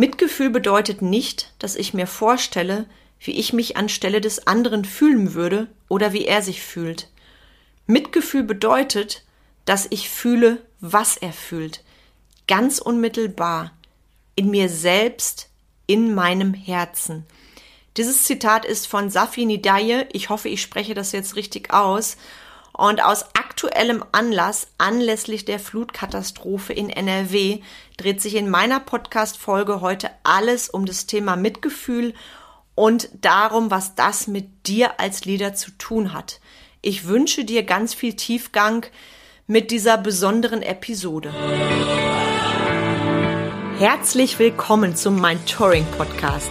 Mitgefühl bedeutet nicht, dass ich mir vorstelle, wie ich mich anstelle des anderen fühlen würde oder wie er sich fühlt. Mitgefühl bedeutet, dass ich fühle, was er fühlt, ganz unmittelbar, in mir selbst, in meinem Herzen. Dieses Zitat ist von Safi Nidaye, ich hoffe, ich spreche das jetzt richtig aus, und aus aktuellem Anlass, anlässlich der Flutkatastrophe in NRW, dreht sich in meiner Podcast-Folge heute alles um das Thema Mitgefühl und darum, was das mit dir als Leader zu tun hat. Ich wünsche dir ganz viel Tiefgang mit dieser besonderen Episode. Herzlich willkommen zum Mind Touring Podcast,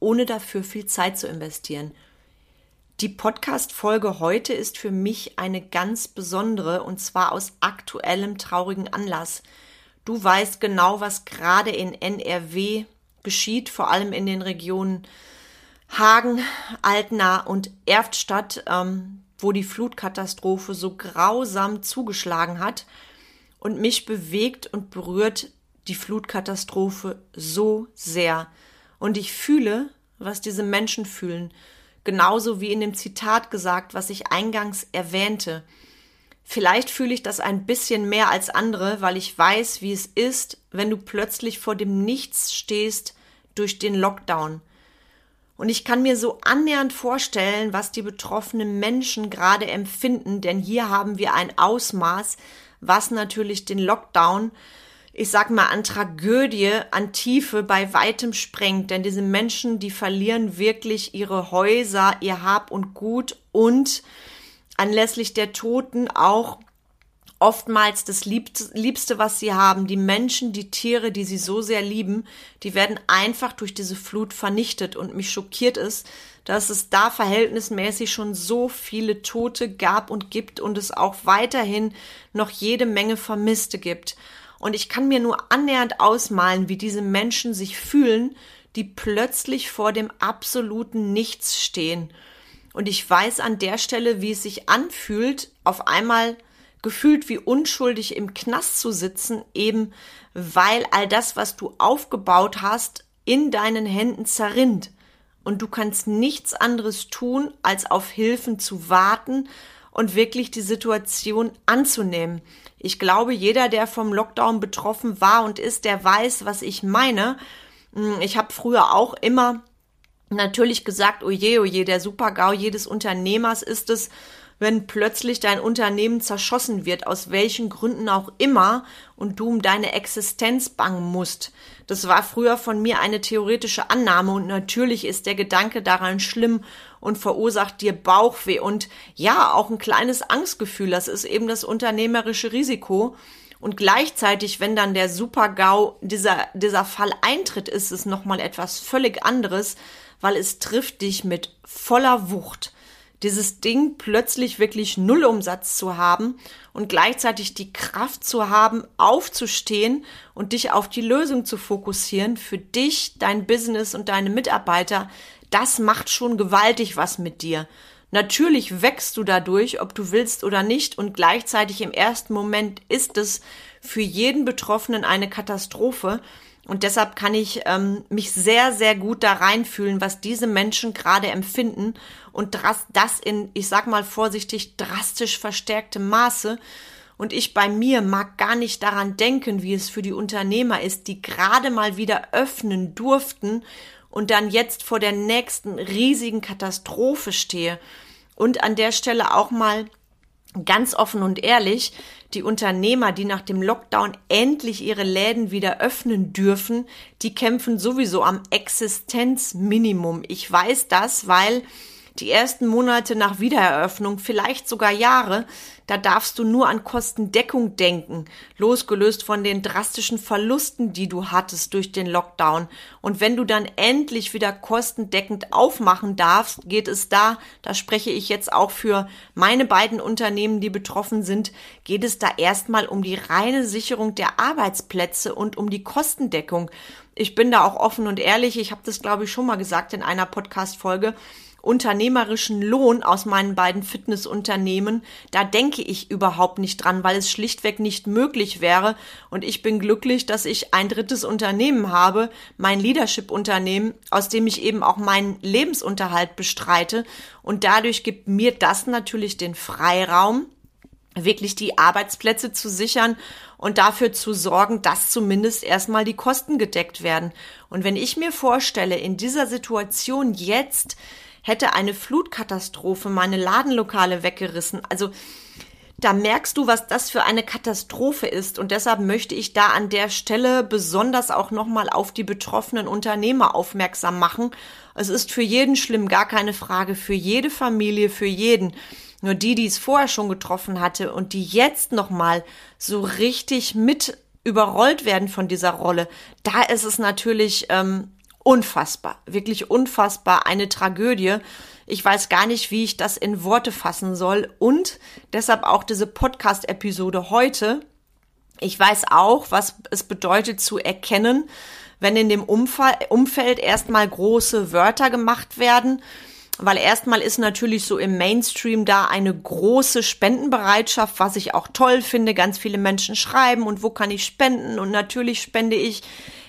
ohne dafür viel Zeit zu investieren. Die Podcast-Folge heute ist für mich eine ganz besondere und zwar aus aktuellem traurigen Anlass. Du weißt genau, was gerade in NRW geschieht, vor allem in den Regionen Hagen, Altena und Erftstadt, ähm, wo die Flutkatastrophe so grausam zugeschlagen hat und mich bewegt und berührt die Flutkatastrophe so sehr. Und ich fühle, was diese Menschen fühlen, genauso wie in dem Zitat gesagt, was ich eingangs erwähnte. Vielleicht fühle ich das ein bisschen mehr als andere, weil ich weiß, wie es ist, wenn du plötzlich vor dem Nichts stehst durch den Lockdown. Und ich kann mir so annähernd vorstellen, was die betroffenen Menschen gerade empfinden, denn hier haben wir ein Ausmaß, was natürlich den Lockdown, ich sag mal, an Tragödie, an Tiefe bei weitem sprengt. Denn diese Menschen, die verlieren wirklich ihre Häuser, ihr Hab und Gut und anlässlich der Toten auch oftmals das Liebste, was sie haben. Die Menschen, die Tiere, die sie so sehr lieben, die werden einfach durch diese Flut vernichtet. Und mich schockiert es, dass es da verhältnismäßig schon so viele Tote gab und gibt und es auch weiterhin noch jede Menge Vermisste gibt. Und ich kann mir nur annähernd ausmalen, wie diese Menschen sich fühlen, die plötzlich vor dem absoluten Nichts stehen. Und ich weiß an der Stelle, wie es sich anfühlt, auf einmal gefühlt wie unschuldig im Knast zu sitzen, eben weil all das, was du aufgebaut hast, in deinen Händen zerrinnt. Und du kannst nichts anderes tun, als auf Hilfen zu warten und wirklich die Situation anzunehmen. Ich glaube, jeder, der vom Lockdown betroffen war und ist, der weiß, was ich meine. Hm, ich habe früher auch immer natürlich gesagt, oje, oje, der Super-GAU jedes Unternehmers ist es, wenn plötzlich dein Unternehmen zerschossen wird, aus welchen Gründen auch immer, und du um deine Existenz bangen musst. Das war früher von mir eine theoretische Annahme und natürlich ist der Gedanke daran schlimm und verursacht dir Bauchweh und ja, auch ein kleines Angstgefühl. Das ist eben das unternehmerische Risiko. Und gleichzeitig, wenn dann der Super-GAU, dieser, dieser Fall eintritt, ist es nochmal etwas völlig anderes, weil es trifft dich mit voller Wucht dieses Ding plötzlich wirklich Nullumsatz zu haben und gleichzeitig die Kraft zu haben, aufzustehen und dich auf die Lösung zu fokussieren für dich, dein Business und deine Mitarbeiter, das macht schon gewaltig was mit dir. Natürlich wächst du dadurch, ob du willst oder nicht, und gleichzeitig im ersten Moment ist es für jeden Betroffenen eine Katastrophe. Und deshalb kann ich ähm, mich sehr, sehr gut da reinfühlen, was diese Menschen gerade empfinden und das in, ich sag mal vorsichtig, drastisch verstärktem Maße. Und ich bei mir mag gar nicht daran denken, wie es für die Unternehmer ist, die gerade mal wieder öffnen durften und dann jetzt vor der nächsten riesigen Katastrophe stehe. Und an der Stelle auch mal ganz offen und ehrlich, die Unternehmer, die nach dem Lockdown endlich ihre Läden wieder öffnen dürfen, die kämpfen sowieso am Existenzminimum. Ich weiß das, weil die ersten Monate nach Wiedereröffnung, vielleicht sogar Jahre, da darfst du nur an Kostendeckung denken, losgelöst von den drastischen Verlusten, die du hattest durch den Lockdown. Und wenn du dann endlich wieder kostendeckend aufmachen darfst, geht es da, da spreche ich jetzt auch für meine beiden Unternehmen, die betroffen sind, geht es da erstmal um die reine Sicherung der Arbeitsplätze und um die Kostendeckung. Ich bin da auch offen und ehrlich, ich habe das glaube ich schon mal gesagt in einer Podcast Folge unternehmerischen Lohn aus meinen beiden Fitnessunternehmen, da denke ich überhaupt nicht dran, weil es schlichtweg nicht möglich wäre. Und ich bin glücklich, dass ich ein drittes Unternehmen habe, mein Leadership-Unternehmen, aus dem ich eben auch meinen Lebensunterhalt bestreite. Und dadurch gibt mir das natürlich den Freiraum, wirklich die Arbeitsplätze zu sichern und dafür zu sorgen, dass zumindest erstmal die Kosten gedeckt werden. Und wenn ich mir vorstelle, in dieser Situation jetzt hätte eine Flutkatastrophe meine Ladenlokale weggerissen. Also da merkst du, was das für eine Katastrophe ist. Und deshalb möchte ich da an der Stelle besonders auch nochmal auf die betroffenen Unternehmer aufmerksam machen. Es ist für jeden schlimm, gar keine Frage, für jede Familie, für jeden. Nur die, die es vorher schon getroffen hatte und die jetzt nochmal so richtig mit überrollt werden von dieser Rolle, da ist es natürlich ähm, unfassbar, wirklich unfassbar, eine Tragödie. Ich weiß gar nicht, wie ich das in Worte fassen soll und deshalb auch diese Podcast-Episode heute. Ich weiß auch, was es bedeutet zu erkennen, wenn in dem Umfeld erstmal große Wörter gemacht werden, weil erstmal ist natürlich so im Mainstream da eine große Spendenbereitschaft, was ich auch toll finde. Ganz viele Menschen schreiben und wo kann ich spenden und natürlich spende ich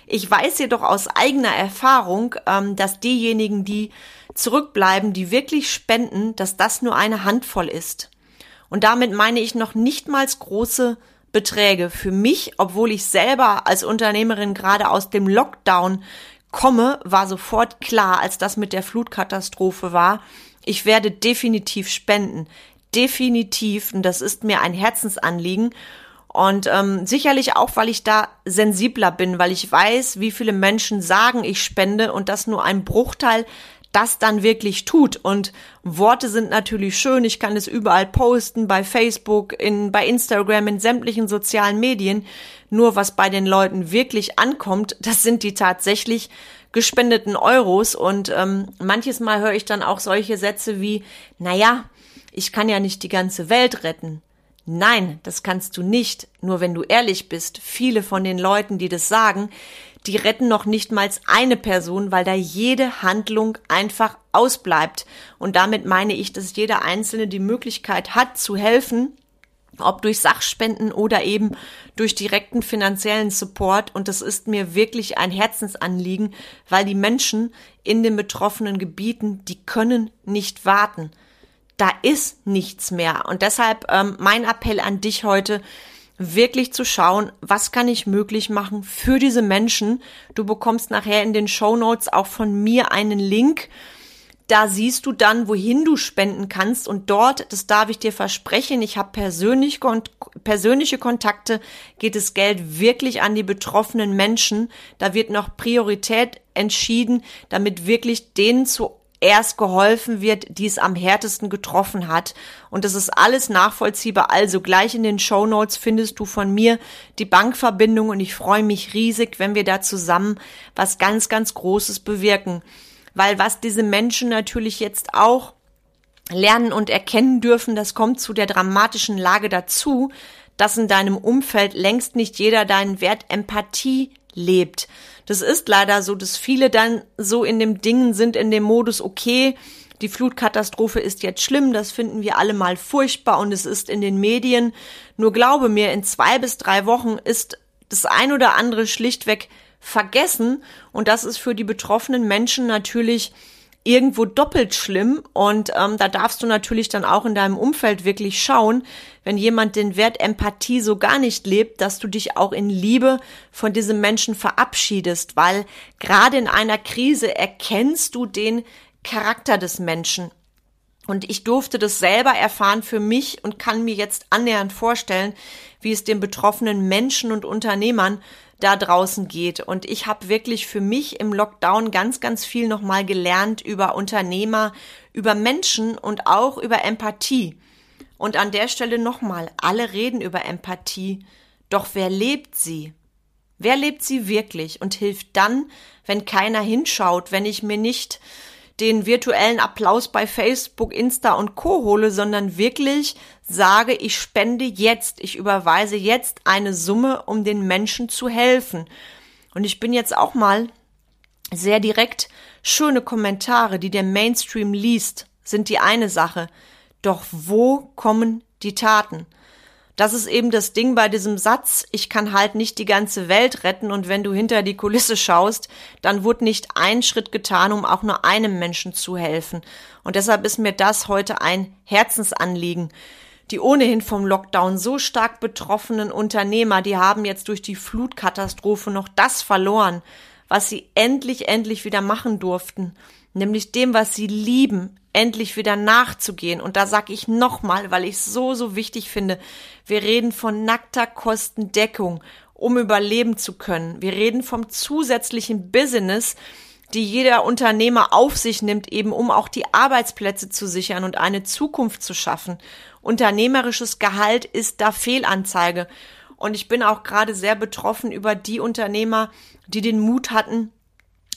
ich weiß jedoch aus eigener Erfahrung, ähm, dass diejenigen, die zurückbleiben, die wirklich spenden, dass das nur eine Handvoll ist. Und damit meine ich noch nichtmals große Beträge. Für mich, obwohl ich selber als Unternehmerin gerade aus dem Lockdown komme, war sofort klar, als das mit der Flutkatastrophe war, ich werde definitiv spenden. Definitiv. Und das ist mir ein Herzensanliegen. Und ähm, sicherlich auch, weil ich da sensibler bin, weil ich weiß, wie viele Menschen sagen, ich spende und dass nur ein Bruchteil das dann wirklich tut. Und Worte sind natürlich schön. Ich kann es überall posten, bei Facebook, in, bei Instagram, in sämtlichen sozialen Medien. Nur was bei den Leuten wirklich ankommt, das sind die tatsächlich gespendeten Euros. Und ähm, manches Mal höre ich dann auch solche Sätze wie, naja, ich kann ja nicht die ganze Welt retten. Nein, das kannst du nicht. Nur wenn du ehrlich bist, viele von den Leuten, die das sagen, die retten noch nicht mal eine Person, weil da jede Handlung einfach ausbleibt. Und damit meine ich, dass jeder Einzelne die Möglichkeit hat zu helfen, ob durch Sachspenden oder eben durch direkten finanziellen Support. Und das ist mir wirklich ein Herzensanliegen, weil die Menschen in den betroffenen Gebieten, die können nicht warten da ist nichts mehr. Und deshalb ähm, mein Appell an dich heute, wirklich zu schauen, was kann ich möglich machen für diese Menschen. Du bekommst nachher in den Show Notes auch von mir einen Link. Da siehst du dann, wohin du spenden kannst. Und dort, das darf ich dir versprechen, ich habe persönlich, persönliche Kontakte, geht das Geld wirklich an die betroffenen Menschen. Da wird noch Priorität entschieden, damit wirklich denen zu erst geholfen wird, die es am härtesten getroffen hat. Und das ist alles nachvollziehbar. Also gleich in den Show Notes findest du von mir die Bankverbindung und ich freue mich riesig, wenn wir da zusammen was ganz, ganz Großes bewirken. Weil was diese Menschen natürlich jetzt auch lernen und erkennen dürfen, das kommt zu der dramatischen Lage dazu, dass in deinem Umfeld längst nicht jeder deinen Wert Empathie lebt. Das ist leider so, dass viele dann so in dem Dingen sind, in dem Modus, okay, die Flutkatastrophe ist jetzt schlimm, das finden wir alle mal furchtbar und es ist in den Medien. Nur glaube mir, in zwei bis drei Wochen ist das ein oder andere schlichtweg vergessen und das ist für die betroffenen Menschen natürlich irgendwo doppelt schlimm. Und ähm, da darfst du natürlich dann auch in deinem Umfeld wirklich schauen, wenn jemand den Wert Empathie so gar nicht lebt, dass du dich auch in Liebe von diesem Menschen verabschiedest, weil gerade in einer Krise erkennst du den Charakter des Menschen. Und ich durfte das selber erfahren für mich und kann mir jetzt annähernd vorstellen, wie es den betroffenen Menschen und Unternehmern da draußen geht. Und ich habe wirklich für mich im Lockdown ganz, ganz viel nochmal gelernt über Unternehmer, über Menschen und auch über Empathie. Und an der Stelle nochmal, alle reden über Empathie. Doch wer lebt sie? Wer lebt sie wirklich und hilft dann, wenn keiner hinschaut, wenn ich mir nicht den virtuellen Applaus bei Facebook, Insta und Co hole, sondern wirklich sage, ich spende jetzt, ich überweise jetzt eine Summe, um den Menschen zu helfen. Und ich bin jetzt auch mal sehr direkt, schöne Kommentare, die der Mainstream liest, sind die eine Sache. Doch wo kommen die Taten? Das ist eben das Ding bei diesem Satz, ich kann halt nicht die ganze Welt retten und wenn du hinter die Kulisse schaust, dann wurde nicht ein Schritt getan, um auch nur einem Menschen zu helfen. Und deshalb ist mir das heute ein Herzensanliegen. Die ohnehin vom Lockdown so stark betroffenen Unternehmer, die haben jetzt durch die Flutkatastrophe noch das verloren, was sie endlich, endlich wieder machen durften, nämlich dem, was sie lieben, endlich wieder nachzugehen. Und da sag ich nochmal, weil ich es so, so wichtig finde, wir reden von nackter Kostendeckung, um überleben zu können. Wir reden vom zusätzlichen Business, die jeder Unternehmer auf sich nimmt, eben um auch die Arbeitsplätze zu sichern und eine Zukunft zu schaffen. Unternehmerisches Gehalt ist da Fehlanzeige. Und ich bin auch gerade sehr betroffen über die Unternehmer, die den Mut hatten,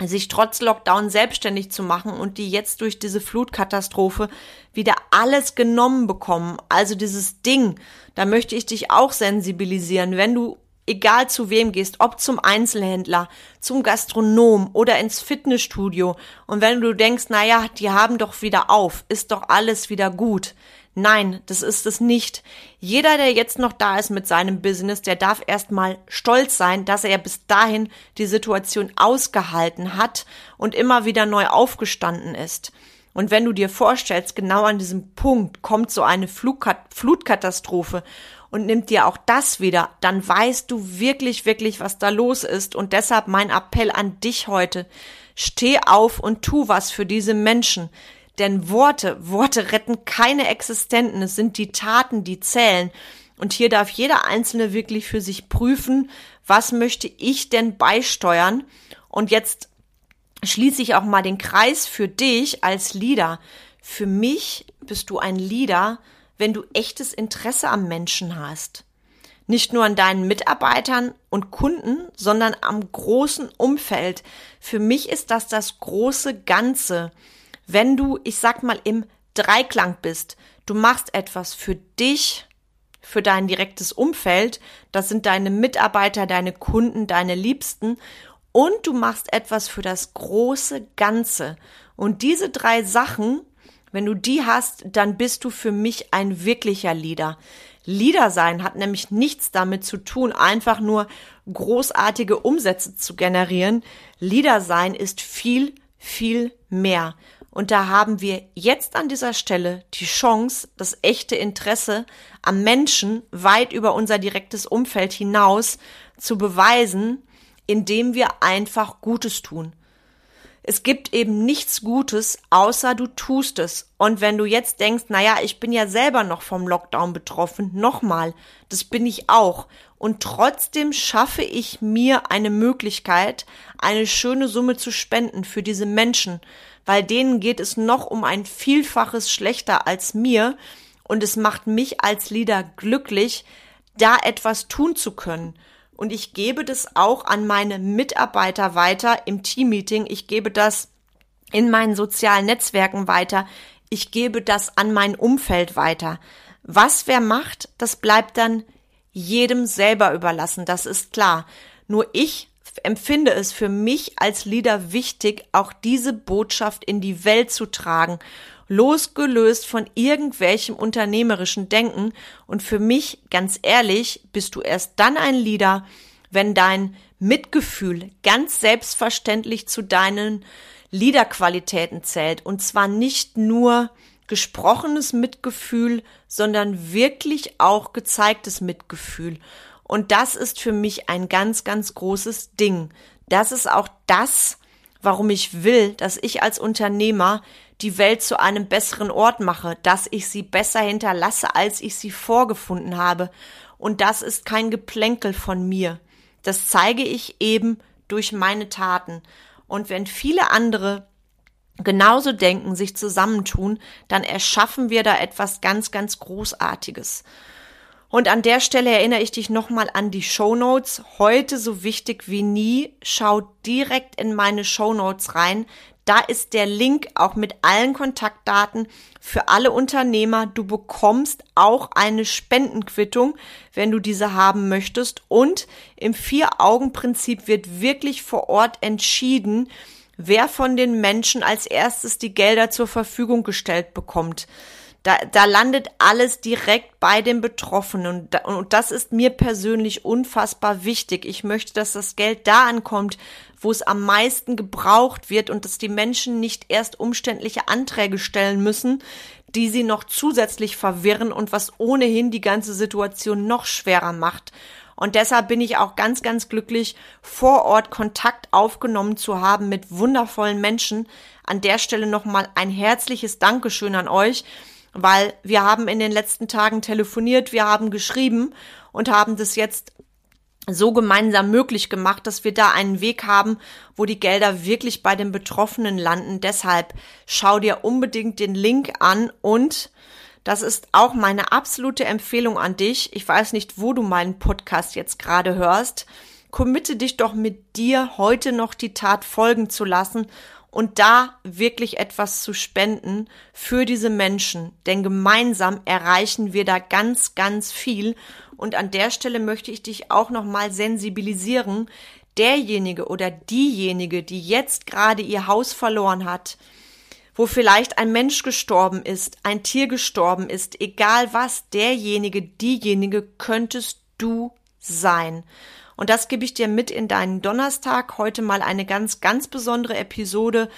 sich trotz Lockdown selbstständig zu machen und die jetzt durch diese Flutkatastrophe wieder alles genommen bekommen. Also dieses Ding, da möchte ich dich auch sensibilisieren, wenn du egal zu wem gehst, ob zum Einzelhändler, zum Gastronom oder ins Fitnessstudio und wenn du denkst, na ja, die haben doch wieder auf, ist doch alles wieder gut. Nein, das ist es nicht. Jeder, der jetzt noch da ist mit seinem Business, der darf erstmal stolz sein, dass er bis dahin die Situation ausgehalten hat und immer wieder neu aufgestanden ist. Und wenn du dir vorstellst, genau an diesem Punkt kommt so eine Flutkatastrophe und nimmt dir auch das wieder, dann weißt du wirklich, wirklich, was da los ist. Und deshalb mein Appell an dich heute. Steh auf und tu was für diese Menschen. Denn Worte, Worte retten keine Existenten. Es sind die Taten, die zählen. Und hier darf jeder Einzelne wirklich für sich prüfen, was möchte ich denn beisteuern? Und jetzt schließe ich auch mal den Kreis für dich als Leader. Für mich bist du ein Leader, wenn du echtes Interesse am Menschen hast. Nicht nur an deinen Mitarbeitern und Kunden, sondern am großen Umfeld. Für mich ist das das große Ganze wenn du, ich sag mal, im Dreiklang bist, du machst etwas für dich, für dein direktes Umfeld, das sind deine Mitarbeiter, deine Kunden, deine Liebsten, und du machst etwas für das große Ganze. Und diese drei Sachen, wenn du die hast, dann bist du für mich ein wirklicher Leader. Leader sein hat nämlich nichts damit zu tun, einfach nur großartige Umsätze zu generieren. Leader sein ist viel, viel mehr. Und da haben wir jetzt an dieser Stelle die Chance, das echte Interesse am Menschen weit über unser direktes Umfeld hinaus zu beweisen, indem wir einfach Gutes tun. Es gibt eben nichts Gutes, außer du tust es. Und wenn du jetzt denkst, naja, ich bin ja selber noch vom Lockdown betroffen, nochmal, das bin ich auch. Und trotzdem schaffe ich mir eine Möglichkeit, eine schöne Summe zu spenden für diese Menschen, weil denen geht es noch um ein Vielfaches schlechter als mir und es macht mich als Leader glücklich, da etwas tun zu können. Und ich gebe das auch an meine Mitarbeiter weiter im Teammeeting. Ich gebe das in meinen sozialen Netzwerken weiter. Ich gebe das an mein Umfeld weiter. Was wer macht, das bleibt dann jedem selber überlassen. Das ist klar. Nur ich empfinde es für mich als Leader wichtig, auch diese Botschaft in die Welt zu tragen, losgelöst von irgendwelchem unternehmerischen Denken. Und für mich, ganz ehrlich, bist du erst dann ein Leader, wenn dein Mitgefühl ganz selbstverständlich zu deinen Leaderqualitäten zählt. Und zwar nicht nur gesprochenes Mitgefühl, sondern wirklich auch gezeigtes Mitgefühl. Und das ist für mich ein ganz, ganz großes Ding. Das ist auch das, warum ich will, dass ich als Unternehmer die Welt zu einem besseren Ort mache, dass ich sie besser hinterlasse, als ich sie vorgefunden habe. Und das ist kein Geplänkel von mir. Das zeige ich eben durch meine Taten. Und wenn viele andere genauso denken, sich zusammentun, dann erschaffen wir da etwas ganz, ganz Großartiges. Und an der Stelle erinnere ich dich nochmal an die Show Notes. Heute so wichtig wie nie. Schau direkt in meine Show Notes rein. Da ist der Link auch mit allen Kontaktdaten für alle Unternehmer. Du bekommst auch eine Spendenquittung, wenn du diese haben möchtest. Und im Vier-Augen-Prinzip wird wirklich vor Ort entschieden, wer von den Menschen als erstes die Gelder zur Verfügung gestellt bekommt. Da, da landet alles direkt bei den Betroffenen. Und, und das ist mir persönlich unfassbar wichtig. Ich möchte, dass das Geld da ankommt, wo es am meisten gebraucht wird und dass die Menschen nicht erst umständliche Anträge stellen müssen, die sie noch zusätzlich verwirren und was ohnehin die ganze Situation noch schwerer macht. Und deshalb bin ich auch ganz, ganz glücklich, vor Ort Kontakt aufgenommen zu haben mit wundervollen Menschen. An der Stelle nochmal ein herzliches Dankeschön an euch weil wir haben in den letzten Tagen telefoniert, wir haben geschrieben und haben das jetzt so gemeinsam möglich gemacht, dass wir da einen Weg haben, wo die Gelder wirklich bei den Betroffenen landen. Deshalb schau dir unbedingt den Link an und das ist auch meine absolute Empfehlung an dich. Ich weiß nicht, wo du meinen Podcast jetzt gerade hörst. Committe dich doch mit dir heute noch die Tat folgen zu lassen und da wirklich etwas zu spenden für diese Menschen. Denn gemeinsam erreichen wir da ganz, ganz viel. Und an der Stelle möchte ich dich auch nochmal sensibilisieren. Derjenige oder diejenige, die jetzt gerade ihr Haus verloren hat, wo vielleicht ein Mensch gestorben ist, ein Tier gestorben ist, egal was, derjenige, diejenige könntest du sein. Und das gebe ich dir mit in deinen Donnerstag. Heute mal eine ganz, ganz besondere Episode.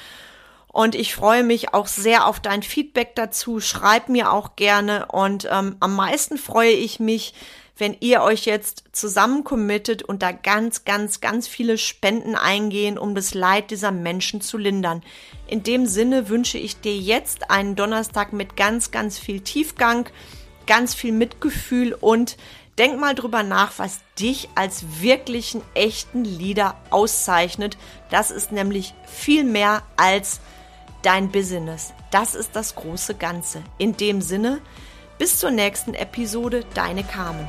Und ich freue mich auch sehr auf dein Feedback dazu. Schreib mir auch gerne. Und ähm, am meisten freue ich mich, wenn ihr euch jetzt zusammen committet und da ganz, ganz, ganz viele Spenden eingehen, um das Leid dieser Menschen zu lindern. In dem Sinne wünsche ich dir jetzt einen Donnerstag mit ganz, ganz viel Tiefgang, ganz viel Mitgefühl und Denk mal drüber nach, was dich als wirklichen, echten Leader auszeichnet. Das ist nämlich viel mehr als dein Business. Das ist das große Ganze. In dem Sinne, bis zur nächsten Episode, deine Carmen.